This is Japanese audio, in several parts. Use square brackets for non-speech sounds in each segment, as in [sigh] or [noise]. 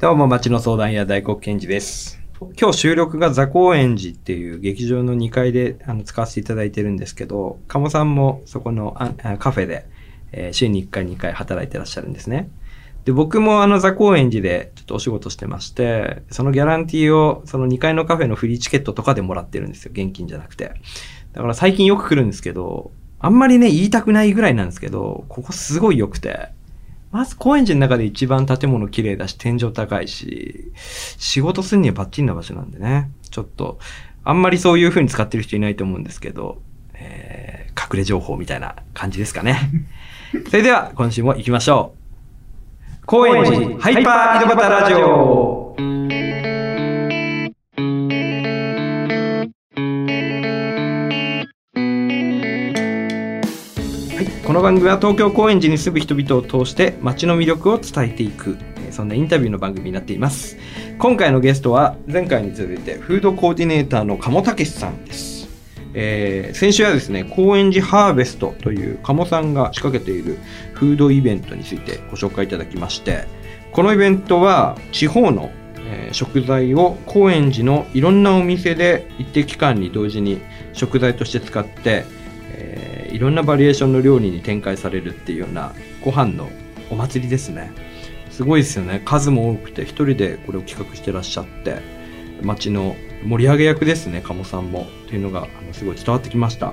どうも、町の相談屋大黒賢治です。今日収録が座高円寺っていう劇場の2階であの使わせていただいてるんですけど、鴨さんもそこのあカフェで、えー週に1回2回働いてらっしゃるんですね。で、僕もあの座高円寺でちょっとお仕事してまして、そのギャランティーをその2階のカフェのフリーチケットとかでもらってるんですよ。現金じゃなくて。だから最近よく来るんですけど、あんまりね、言いたくないぐらいなんですけど、ここすごい良くて、まず高円寺の中で一番建物綺麗だし、天井高いし、仕事するにはバッチリな場所なんでね。ちょっと、あんまりそういう風に使ってる人いないと思うんですけど、えー、隠れ情報みたいな感じですかね。[laughs] それでは、今週も行きましょう。高円寺ハイパー井戸端ラジオこの番組は東京高円寺に住む人々を通して街の魅力を伝えていく、そんなインタビューの番組になっています。今回のゲストは前回に続いてフードコーディネーターの鴨武さんです。えー先週はですね、高円寺ハーベストという鴨さんが仕掛けているフードイベントについてご紹介いただきまして、このイベントは地方の、え食材を高円寺のいろんなお店で一定期間に同時に食材として使って、いろんなバリエーションの料理に展開されるっていうようなご飯のお祭りですね。すごいですよね。数も多くて、一人でこれを企画してらっしゃって、街の盛り上げ役ですね、鴨さんも。っていうのが、あのすごい伝わってきました。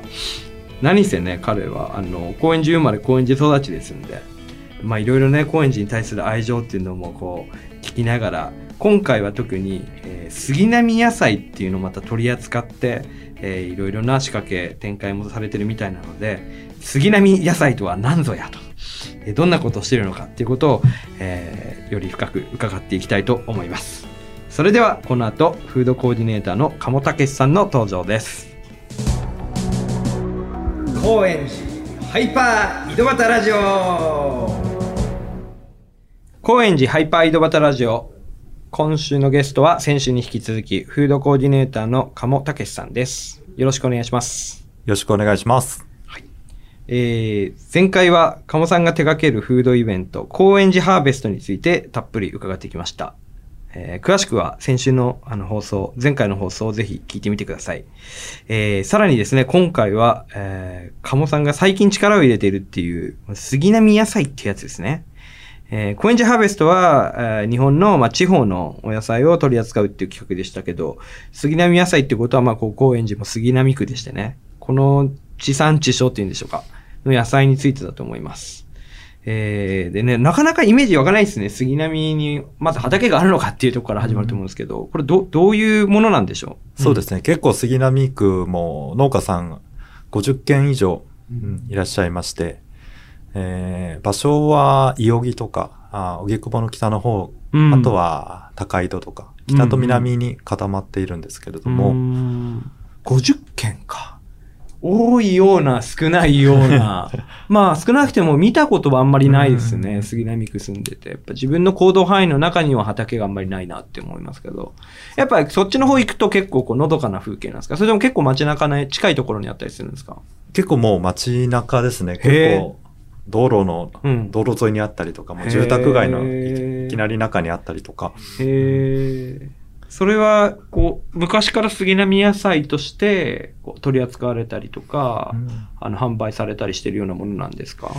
何せね、彼は、あの、高円寺生まれ、高円寺育ちですんで、まあいろいろね、高円寺に対する愛情っていうのもこう、聞きながら、今回は特に、えー杉並野菜っていうのをまた取り扱って、えーいろいろな仕掛け、展開もされてるみたいなので、杉並野菜とは何ぞやと、えーどんなことをしているのかっていうことを、えーより深く伺っていきたいと思います。それでは、この後、フードコーディネーターの鴨武さんの登場です。高円寺ハイパー井戸端ラジオ高円寺ハイパー井戸端ラジオ今週のゲストは先週に引き続きフードコーディネーターの鴨武さんですよろしくお願いしますよろしくお願いします。えー、前回は鴨さんが手掛けるフードイベント高円寺ハーベストについてたっぷり伺ってきましたえー詳しくは先週のあの放送、前回の放送をぜひ聞いてみてください。えーさらにですね、今回は、えー、鴨さんが最近力を入れているっていう、杉並野菜ってやつですね。えー、高円寺ハーベストは、えー日本の、まあ、地方のお野菜を取り扱うっていう企画でしたけど、杉並野菜ってことは、まあ、こう高円寺も杉並区でしてね、この地産地消っていうんでしょうか、の野菜についてだと思います。えー、でね、なかなかイメージ湧かないですね。杉並に、まず畑があるのかっていうところから始まると思うんですけど、これど、どういうものなんでしょう？そうですね。結構杉並区も農家さん50軒以上、うんうん。いらっしゃいまして、えー場所は伊予木とか、あ荻窪の北の方、うんあとは高井戸とか、北と南に固まっているんですけれども、うーん50件か。多いような、少ないような。[laughs] まあ、少なくても見たことはあんまりないですね。うん杉並区住んでて。やっぱ自分の行動範囲の中には畑があんまりないなって思いますけど。やっぱりそっちの方行くと結構こう、のどかな風景なんですか？それとも結構街中の近いところにあったりするんですか？結構もう街中ですね。結構道路の、うん道路沿いにあったりとか、もう住宅街のいきなり中にあったりとか、へえ。それは、こう、昔から杉並野菜としてこう取り扱われたりとか、あの、販売されたりしてるようなものなんですか？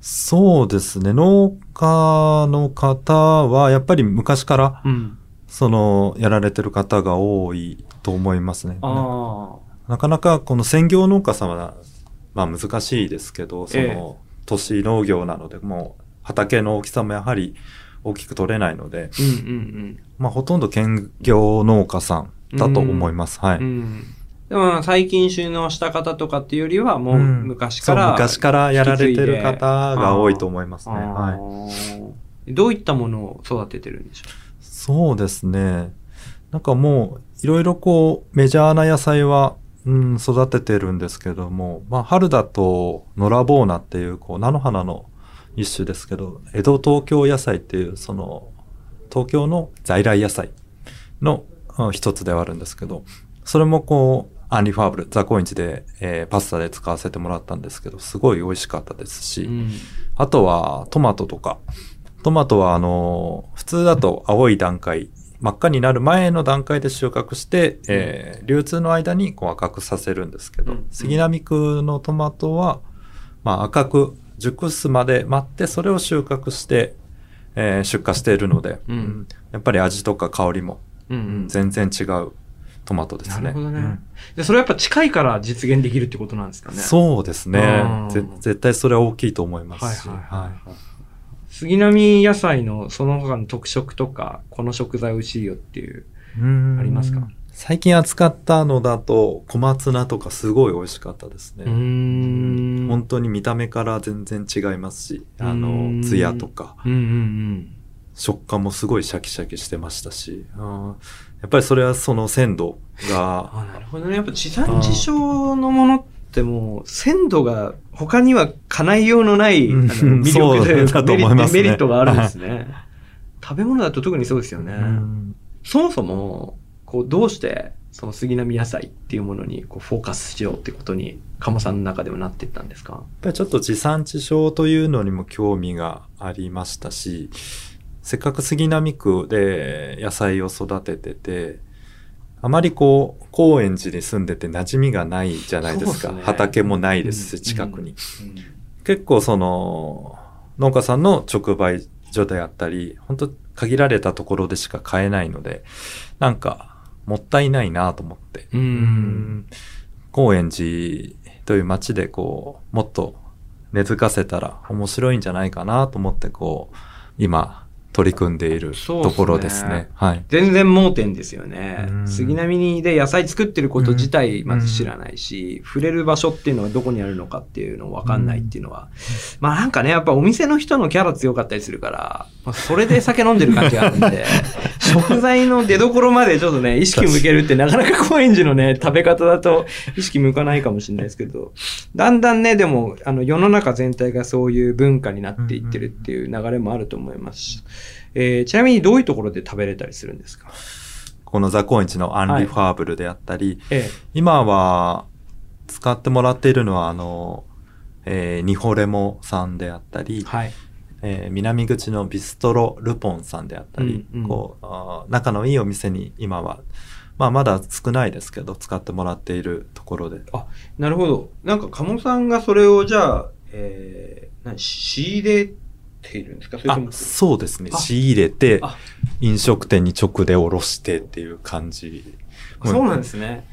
そうですね。農家の方は、やっぱり昔から、うん。その、やられてる方が多いと思いますね。あなかなかこの専業農家さんは、まあ難しいですけど、そええの、都市農業なので、もう畑の大きさもやはり大きく取れないので、あ。うんうんまあほとんど兼業農家さんだと思います。はい。うん。うん。でも、最近収納した方とかっていうよりは、もううん昔から、そう昔からやられてる方が多いと思いますね。あはい。ーどういったものを育ててるんでしょそうですね。なんかもう、いろいろこう、メジャーな野菜は、うん、育ててるんですけども、まあ、春だと、野良ボーナっていう、こう、菜の花の一種ですけど、江戸東京野菜っていう、その、東京の在来野菜のうん一つではあるんですけど、それもこう、アンリファーブル、ザコインチで、えーパスタで使わせてもらったんですけど、すごい美味しかったですし、う。うん。あとはトマトとか、トマトはあの、普通だと青い段階、真っ赤になる前の段階で収穫して、えー流通の間にこう赤くさせるんですけど、うん。杉並区のトマトは、まあ、赤く熟すまで待って、それを収穫して、えー出荷しているので、うん。やっぱり味とか香りも全然違うトマトですね。なるほどね、うん。でそれはやっぱ近いから実現できるってことなんですかね。そうですね。絶対それは大きいと思いますし。はいはいはい。はい杉並野菜のその他の特色とかこの食材美味しいよっていううん。ありますか？最近扱ったのだと小松菜とかすごい美味しかったですね。本当に見た目から全然違いますし、あうん。の、ツヤとか、うんうんうん。食感もすごいシャキシャキしてましたし、あーやっぱりそれはその鮮度が、あなるほどね。やっぱ地産地消のものってもう鮮度が他には叶いようのない、うん。あの [laughs] 魅力でね。メリットがあるんですね。食べ物だと特にそうですよね、うん。そもそもこうどうしてその杉並野菜っていうものにこうフォーカスしようってことに鴨さんの中でもなっていったんですか？やっぱりちょっと地産地消というのにも興味がありましたし、せっかく杉並区で野菜を育ててて、あまりこう、高円寺に住んでて馴染みがないじゃないですか。ね畑もないですうんし、近くに。結構その、農家さんの直売所であったり、本当限られたところでしか買えないので、なんか、もったいないなと思って。うんうん高円寺という街でこう、もっと根付かせたら面白いんじゃないかなと思ってこう、今取り組んでいるところですね。はい。全然盲点ですよねう。ん杉並にで野菜作ってること自体うんまず知らないし、触れる場所っていうのはどこにあるのかっていうの分かんないっていうのは、まあなんかね、やっぱお店の人のキャラ強かったりするから、まあ、それで酒飲んでる感じがあるんで、[laughs] 食材の出所までちょっとね、意識向けるってなかなか高円寺のね、食べ方だと意識向かないかもしれないですけど、だんだんね、でも、あの世の中全体がそういう文化になっていってるっていう流れもあると思いますし、えーちなみにどういうところで食べれたりするんですか？このザ・高円寺のアンリファーブルであったり、え今は使ってもらっているのは、あの、えーニホレモさんであったりえ、はい。えー南口のビストロルポンさんであったり、うんうんこうあー仲のいいお店に今は、まあまだ少ないですけど、使ってもらっているところで。なるほど。なんか、鴨さんがそれをじゃあ、えー、何仕入れているんですか？それあとも、そうですね。あ仕入れてあ、飲食店に直でおろしてっていう感じ。そうなんですね。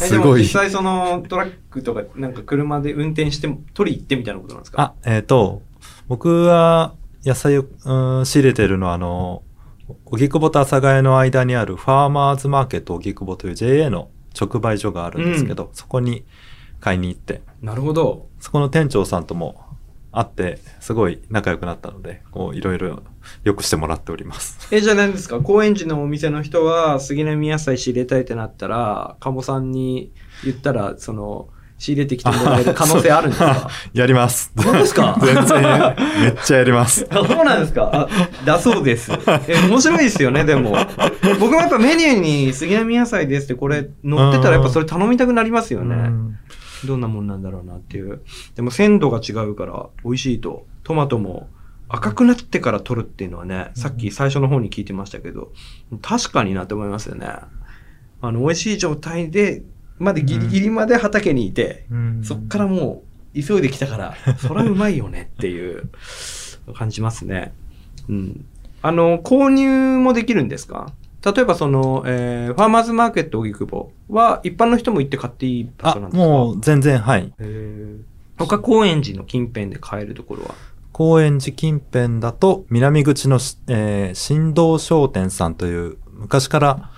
えすごいでも実。際そのトラックとか、なんか車で運転して取り行ってみたいなことなんですか？あ、えっ、と、僕は野菜を、うん、仕入れてるのは、あの、荻窪と阿佐ヶ谷の間にあるファーマーズマーケット荻窪という JA の直売所があるんですけど、そこに買いに行って、なるほど。そこの店長さんとも会って、すごい仲良くなったので、こう、いろいろ良くしてもらっております。え、じゃあ何ですか？高円寺のお店の人は杉並野菜仕入れたいってなったら、鴨さんに言ったら、その、仕入れてきてもらえる [laughs] 可能性あるんですか？[laughs] やります。本当ですか？[laughs] 全然、めっちゃやります。あそうなんですか？あだそうです。え、面白いですよね、でも。僕もやっぱメニューに杉並野菜ですってこれ載ってたらやっぱそれ頼みたくなりますよね。うんどんなもんなんだろうなっていう。でも鮮度が違うから美味しいと。トマトも赤くなってから取るっていうのはね、さっき最初の方に聞いてましたけど、確かになって思いますよね。あの、美味しい状態で、までギリギリまで畑にいて、そっからもう急いできたから、そりゃうまいよねっていう [laughs] 感じますね。うん。あの、購入もできるんですか？例えばその、えーファーマーズマーケット荻窪は一般の人も行って買っていい場あ所なん、ですか？もう全然、はい。他高円寺の近辺で買えるところは？高円寺近辺だと、南口のし、えー、新道商店さんという、昔から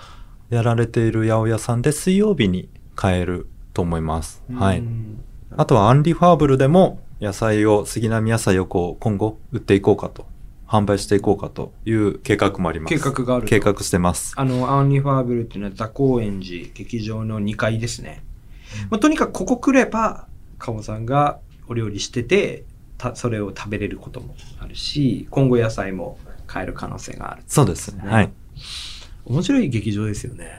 やられている八百屋さんで水曜日に買えると思います。はい。うんあとはアンリファーブルでも野菜を、杉並野菜をこう、今後売っていこうかと、販売していこうかという計画もあります。計画があると計画してます。あの、アンリファーブルっていうのはザ・高円寺劇場の2階ですね。まあ、とにかくここ来れば、鴨さんがお料理してて、たそれを食べれることもあるし、今後野菜も買える可能性がある。そうですね。ねはい。面白い劇場ですよね。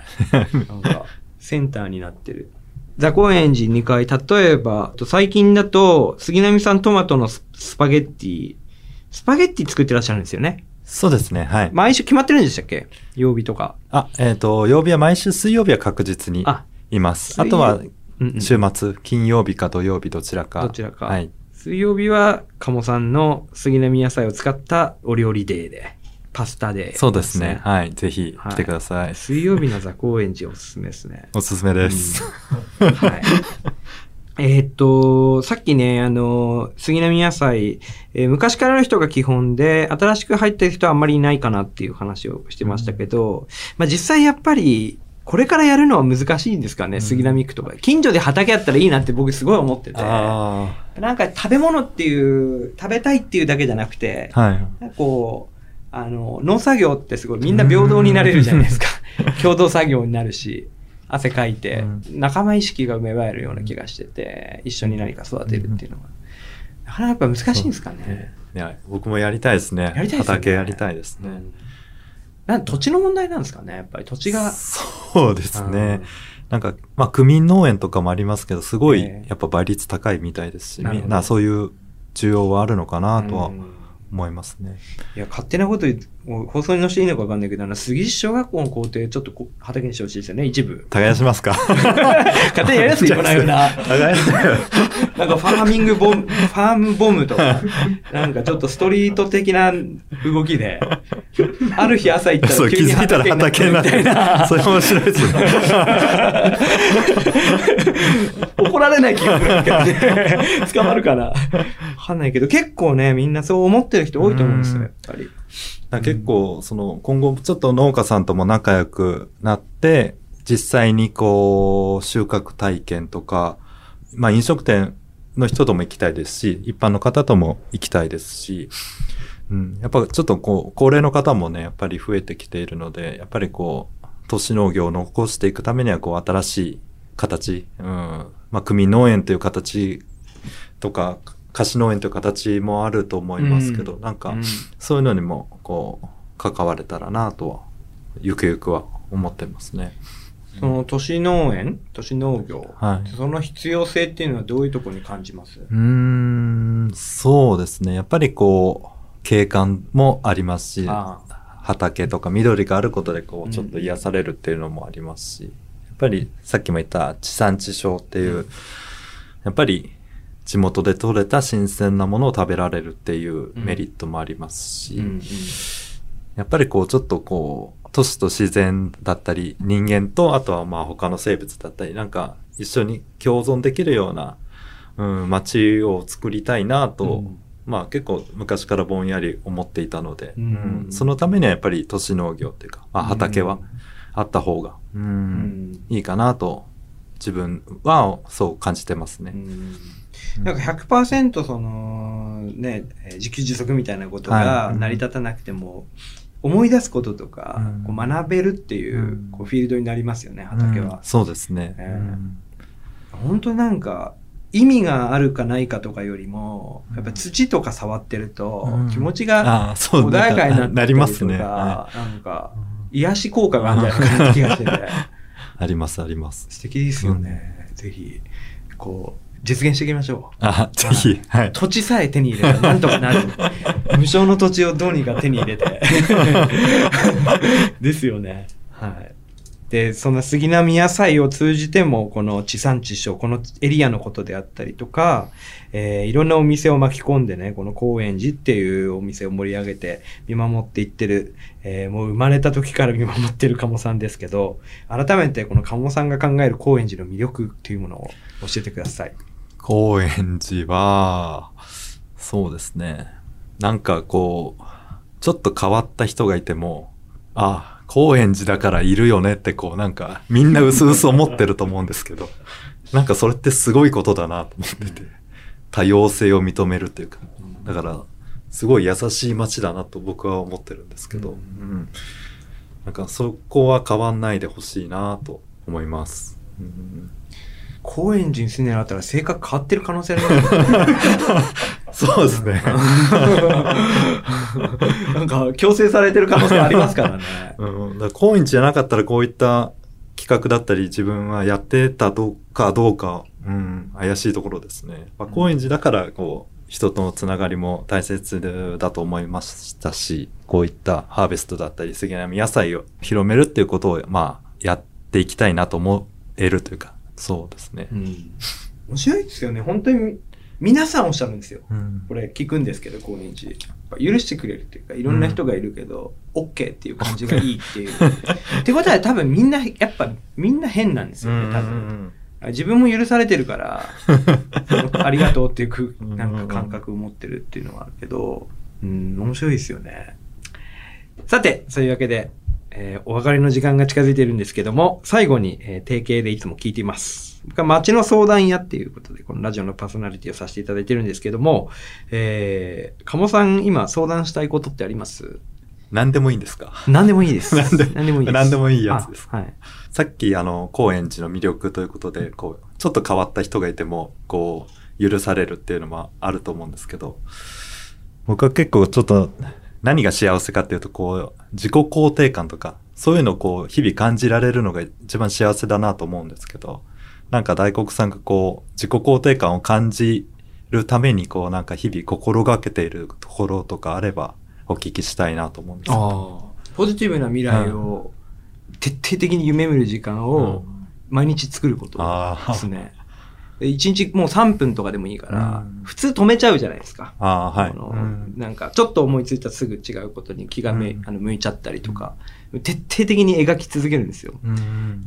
なんか、センターになってる。ザ・高円寺2階、例えば、と最近だと、杉並さんトマトのススパゲッティ、スパゲッティ作ってらっしゃるんですよね。そうですね。はい。毎週決まってるんでしたっけ？曜日とか。あ、えっ、と、曜日は毎週水曜日は確実にあ、います。あとは、うんうん週末、金曜日か土曜日どちらか。どちらかはい。水曜日は、鴨さんの杉並野菜を使ったお料理デーで、パスタデー、そうですね。。はい。ぜひはい来てください。水曜日の座高円寺おすすめですね。おすすめです。はい。えーっと、さっきね、あの、杉並野菜、えー昔からの人が基本で、新しく入ってる人はあんまりいないかなっていう話をしてましたけど、まあ実際やっぱり、これからやるのは難しいんですかね、うん杉並区とか。近所で畑あったらいいなって僕すごい思ってて。あなんか食べ物っていう、食べたいっていうだけじゃなくて、あ。はい。こう、あの、農作業ってすごいみんな平等になれるじゃないですか。[laughs] 共同作業になるし、汗かいて、仲間意識が芽生えるような気がしてて、一緒に何か育てるっていうのは。なかなかやっぱ難しいんですかね。いや、僕もやりたいですね。やりたいですよね畑やりたいですね。うんなん土地の問題なんですかね、やっぱり土地が。そうですね。なんか、まあ、区民農園とかもありますけど、すごい、ええやっぱ倍率高いみたいですし、なるほどみんなそういう需要はあるのかなとはうん思いますね。いや、勝手なこと言うもう放送に載せていいのか分かんないけど、あの、杉市小学校の校庭、ちょっとこ畑にしてほしいですよね、一部。耕しますか？[laughs] 勝手にやりやすいこのような。耕してなんかファーミングボム、ファームボムとか、なんかちょっとストリート的な動きで、ある日朝行ったら急に気づいたら畑になってみたいな。それ面白いですね。[laughs] 怒られない気がするけどね。捕まるかな。わかんないけど、結構ね、みんなそう思ってる人多いと思うんですよ、うんやっぱり。だ結構、その、今後ちょっと農家さんとも仲良くなって、実際にこう、収穫体験とか、まあ飲食店の人とも行きたいですし、一般の方とも行きたいですし、うん、やっぱちょっとこう、高齢の方もね、やっぱり増えてきているので、やっぱりこう、都市農業を残していくためには、こう、新しい形、うん、まあ、区民農園という形とか、貸し農園という形もあると思いますけど、うんなんか、うんそういうのにも、こう、関われたらなとは、ゆくゆくは思ってますね。その都市農園都市農業、はい。その必要性っていうのはどういうところに感じます？うーん、そうですね。やっぱりこう、景観もありますし、あ畑とか緑があることでこうんう、ちょっと癒されるっていうのもありますし、やっぱりさっきも言った地産地消っていう、やっぱり地元で採れた新鮮なものを食べられるっていうメリットもありますし、やっぱりこうちょっとこう、都市と自然だったり、人間と、あとはまあ他の生物だったり、なんか一緒に共存できるような、うん、街を作りたいなと、うん。まあ結構昔からぼんやり思っていたので、うん。うん。そのためにはやっぱり都市農業っていうか、まあ畑はあった方が、うんうん。いいかなと、自分はそう感じてますね。うんなんか100%そのね、えー自給自足みたいなことがはい。成り立たなくても、思い出すこととか、うん。こう学べるっていう,、うん。こうフィールドになりますよね、畑は。うん。そうですね。ええうん。本当になんか、意味があるかないかとかよりも、やっぱ土とか触ってるとうん。気持ちが穏やかになったりとりますね。なんか、い癒し効果があるんじゃないかなって気がしてて、[laughs] あります、あります。素敵ですよね。ぜひ、こう、実現していきましょう。あ、ぜひ、はい。土地さえ手に入れたら [laughs] なんとかなる。無償の土地をどうにか手に入れて。[laughs] ですよね。はい。で、その杉並野菜を通じても、この地産地消、このエリアのことであったりとか、えーいろんなお店を巻き込んでね、この高円寺っていうお店を盛り上げて見守っていってる、えーもう生まれた時から見守ってる鴨さんですけど、改めてこの鴨さんが考える高円寺の魅力っていうものを教えてください。高円寺は、そうですね。なんかこう、ちょっと変わった人がいても、あ、高円寺だからいるよねってこうなんかみんな薄々思ってると思うんですけど、なんかそれってすごいことだなと思ってて、多様性を認めるっていうか、だからすごい優しい街だなと僕は思ってるんですけど、うんうんなんかそこは変わんないでほしいなと思います。うん高円寺に住んでなかったら性格変わってる可能性ありますね。[laughs] そうですね。[laughs] なんか強制されてる可能性ありますからね。[laughs] うん、高円寺じゃなかったらこういった企画だったり自分はやってたどうかどうか、うん、怪しいところですね。まあ、高円寺だからこう人とのつながりも大切だと思いましたし、こういったハーベストだったり、杉並野菜を広めるっていうことを、まあ、やっていきたいなと思えるというか、そうですね。うん。面白いですよね。本当に、皆さんおっしゃるんですよ。うんこれ聞くんですけど、高年寺。許してくれるっていうか、いろんな人がいるけど、OK っていう感じがいいっていう。ってことは多分みんな、やっぱみんな変なんですよね、多分。自分も許されてるから、[laughs] ありがとうっていうくなんか感覚を持ってるっていうのはあるけど、うん、面白いですよね。さて、そういうわけで、えーお別れの時間が近づいているんですけども、最後に、えー定型でいつも聞いています。僕は街の相談屋っていうことで、このラジオのパーソナリティをさせていただいてるんですけども、えー、鴨さん今相談したいことってあります？何でもいいんですか？何でもいいです。[laughs] 何で何でもいいです。何でもいいやつですあはい。さっきあの高円寺の魅力ということでこうちょっと変わった人がいてもこう許されるっていうのもあると思うんですけど僕は結構ちょっと何が幸せかっていうとこう自己肯定感とかそういうのをこう日々感じられるのが一番幸せだなと思うんですけどなんか大黒さんがこう自己肯定感を感じるためにこうなんか日々心がけているところとかあればお聞きしたいなと思うんですけど。ああ。ポジティブな未来を徹底的に夢見る時間を毎日作ることああですね。で一日もう3分とかでもいいからうん、普通止めちゃうじゃないですか。ああはい。あのうんなんか、ちょっと思いついたらすぐ違うことに気がめ、うんあの向いちゃったりとか、徹底的に描き続けるんですよ。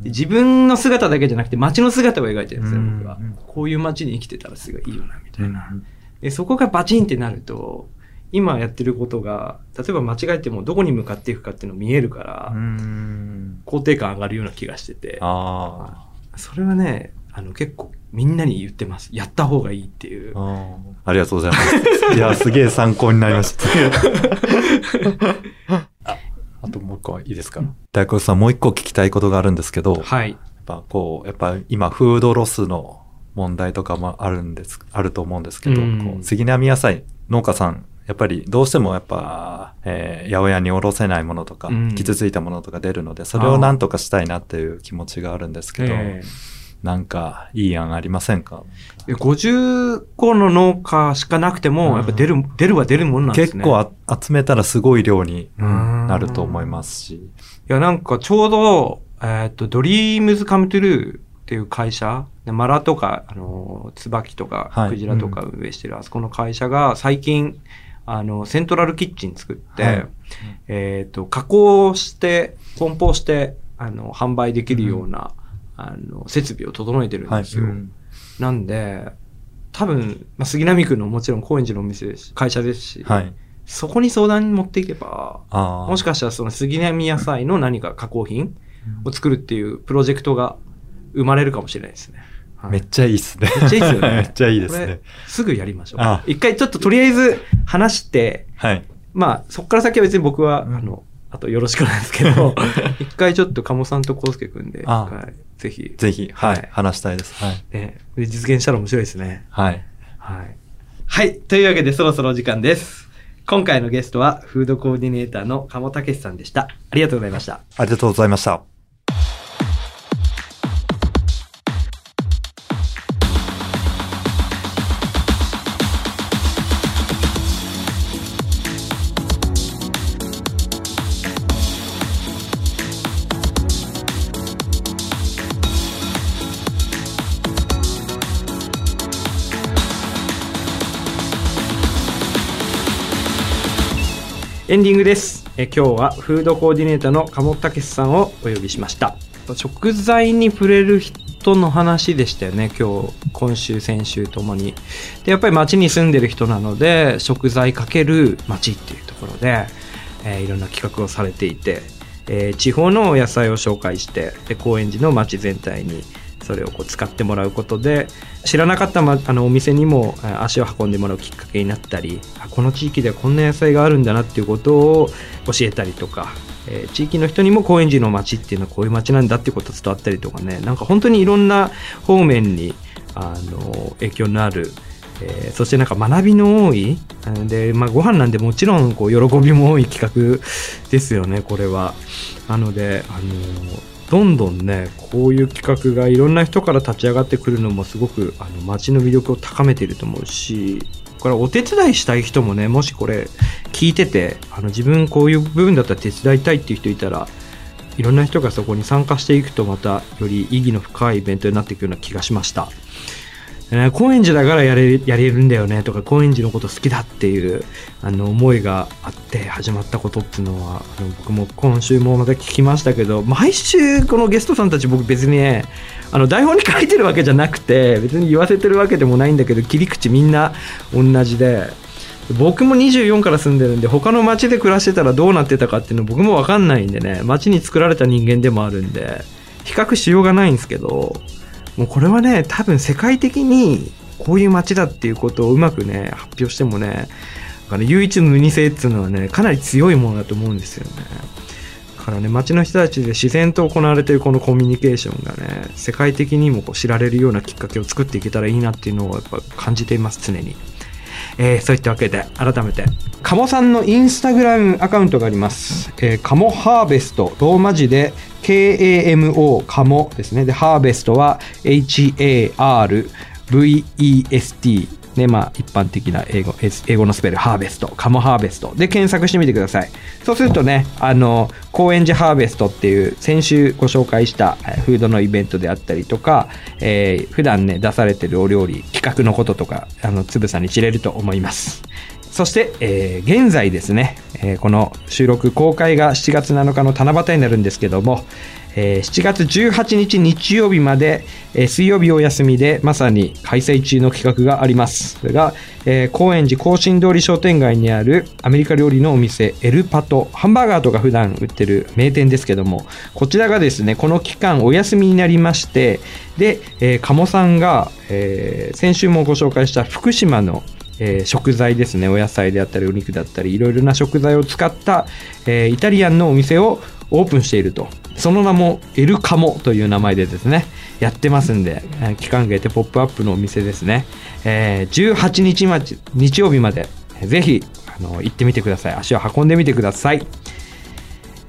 自分の姿だけじゃなくて街の姿を描いてるんですよ、うん僕は。こういう街に生きてたらすごいいいよな、みたいな。うんで、そこがバチンってなると、今やってることが、例えば間違えてもどこに向かっていくかっていうの見えるから、うん肯定感上がるような気がしてて、あそれはね、あの結構みんなに言ってます。やった方がいいっていうー。あー。ありがとうございます。[laughs] いや、すげえ参考になりました。[laughs] ああともう一個いいですか？大黒さん、もう一個聞きたいことがあるんですけど、やっはい。ぱこう、やっぱ今、フードロスの問題とかもあるんです、あると思うんですけど、うんこう杉並野菜、農家さん、やっぱりどうしてもやっぱ、えー八百屋におろせないものとか、うん傷ついたものとか出るので、それをなんとかしたいなっていう気持ちがあるんですけど、えなんかいい案ありませんか？え50個の農家しかなくても、うん。やっぱ出る、出るは出るもんなんですね。結構あ集めたらすごい量にうん。なると思いますし。いや、なんかちょうど、えっ、と、ドリームズカムトゥルーっていう会社、でマラとか、あの、椿とかはい、クジラとか運営してるあそこの会社が最近、あの、セントラルキッチン作って、はい。えっ、と、加工して、梱包して、あの、販売できるような、あの、設備を整えてるんですよ。うんなんで、多分、まあ、杉並区のもちろん高円寺のお店ですし、会社ですし、はい。そこに相談に持っていけば。もしかしたらその杉並野菜の何か加工品を作るっていうプロジェクトが生まれるかもしれないですね。はいめっちゃいいっすね。めっちゃいいっすよね [laughs] めっちゃいいですね。すぐやりましょうあ。一回ちょっととりあえず話して、はい。まあそっから先は別に僕は、うんあの、あとよろしくなんですけど、一回ちょっと鴨さんと康介くんで、ぜひ、ぜひ、ははいい。話したいです。はい。ね、で実現したら面白いですね。はい。はい。はい。というわけでそろそろお時間です。今回のゲストはフードコーディネーターの鴨武さんでした。ありがとうございました。ありがとうございました。エンディングです。え今日はフードコーディネーターの鴨武さんをお呼びしました。食材に触れる人の話でしたよね、今日、今週、先週ともに。で、やっぱり街に住んでる人なので、食材かける街っていうところで、えーいろんな企画をされていて、えー地方のお野菜を紹介して、で高円寺の街全体にそれをこう使ってもらうことで知らなかった、ま、あのお店にも足を運んでもらうきっかけになったりこの地域ではこんな野菜があるんだなっていうことを教えたりとか、えー地域の人にも高円寺の街っていうのはこういう街なんだってこと伝わったりとかねなんか本当にいろんな方面にあの影響のあるえそしてなんか学びの多いで、まあ、ご飯なんでもちろんこう喜びも多い企画ですよねこれは。なので、あのどんどんねこういう企画がいろんな人から立ち上がってくるのもすごくあの街の魅力を高めていると思うしこれお手伝いしたい人もねもしこれ聞いててあの自分こういう部分だったら手伝いたいっていう人いたらいろんな人がそこに参加していくとまたより意義の深いイベントになっていくような気がしました。えー高円寺だからやれやれるんだよねとか高円寺のこと好きだっていうあの思いがあって始まったことっていうのはあの僕も今週もまた聞きましたけど毎週このゲストさんたち僕別にあの台本に書いてるわけじゃなくて別に言わせてるわけでもないんだけど切り口みんな同じで僕も24から住んでるんで他の町で暮らしてたらどうなってたかっていうの僕も分かんないんでね町に作られた人間でもあるんで比較しようがないんですけどもうこれはね多分世界的にこういう街だっていうことをうまくね発表してもねあの唯一無二性っていうのはねかなり強いものだと思うんですよねだからね街の人たちで自然と行われているこのコミュニケーションがね世界的にもこう知られるようなきっかけを作っていけたらいいなっていうのをやっぱ感じています常に。えーそういったわけで改めて鴨さんのインスタグラムアカウントがあります、えー、カモハーベストローマ字で KAMO カモですね。でハーベストは HARVEST ねまあ一般的な英語英語のスペルハーベスト。カモハーベスト。で検索してみてください。そうするとねあの高円寺ハーベストっていう先週ご紹介したフードのイベントであったりとか、えー普段ね出されてるお料理企画のこととかあのつぶさに知れると思います。そして、えー現在ですね、えーこの収録公開が7月7日の七夕になるんですけども、えー7月18日日曜日まで、えー水曜日お休みでまさに開催中の企画があります。それが、えー高円寺甲信通り商店街にあるアメリカ料理のお店エルパト、ハンバーガーとか普段売ってる名店ですけども、こちらがですね、この期間お休みになりまして、で、えー鴨さんが、えー先週もご紹介した福島のえー食材ですね。お野菜であったりお肉だったりいろいろな食材を使った、えーイタリアンのお店をオープンしていると。その名もエルカモという名前でですねやってますんで、期間限定ポップアップのお店ですね、えー18日まち日曜日までぜひあの行ってみてください。足を運んでみてください。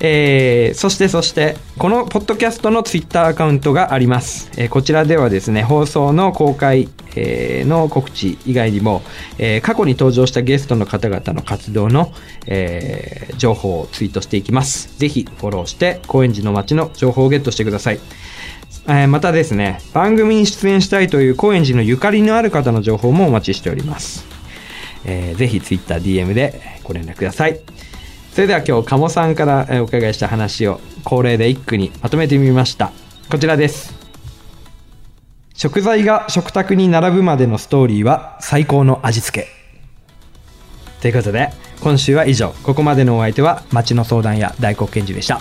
えーそしてそしてこのポッドキャストのツイッターアカウントがあります、えーこちらではですね放送の公開、えーの告知以外にも、えー過去に登場したゲストの方々の活動の、えー情報をツイートしていきます。ぜひフォローして高円寺の街の情報をゲットしてください。えーまたですね番組に出演したいという高円寺のゆかりのある方の情報もお待ちしております、えーぜひ TwitterDM でご連絡ください。それでは今日鴨さんからお伺いした話を恒例で一句にまとめてみました。こちらです。食材が食卓に並ぶまでのストーリーは最高の味付け。ということで今週は以上。ここまでのお相手は町の相談や大黒賢治でした。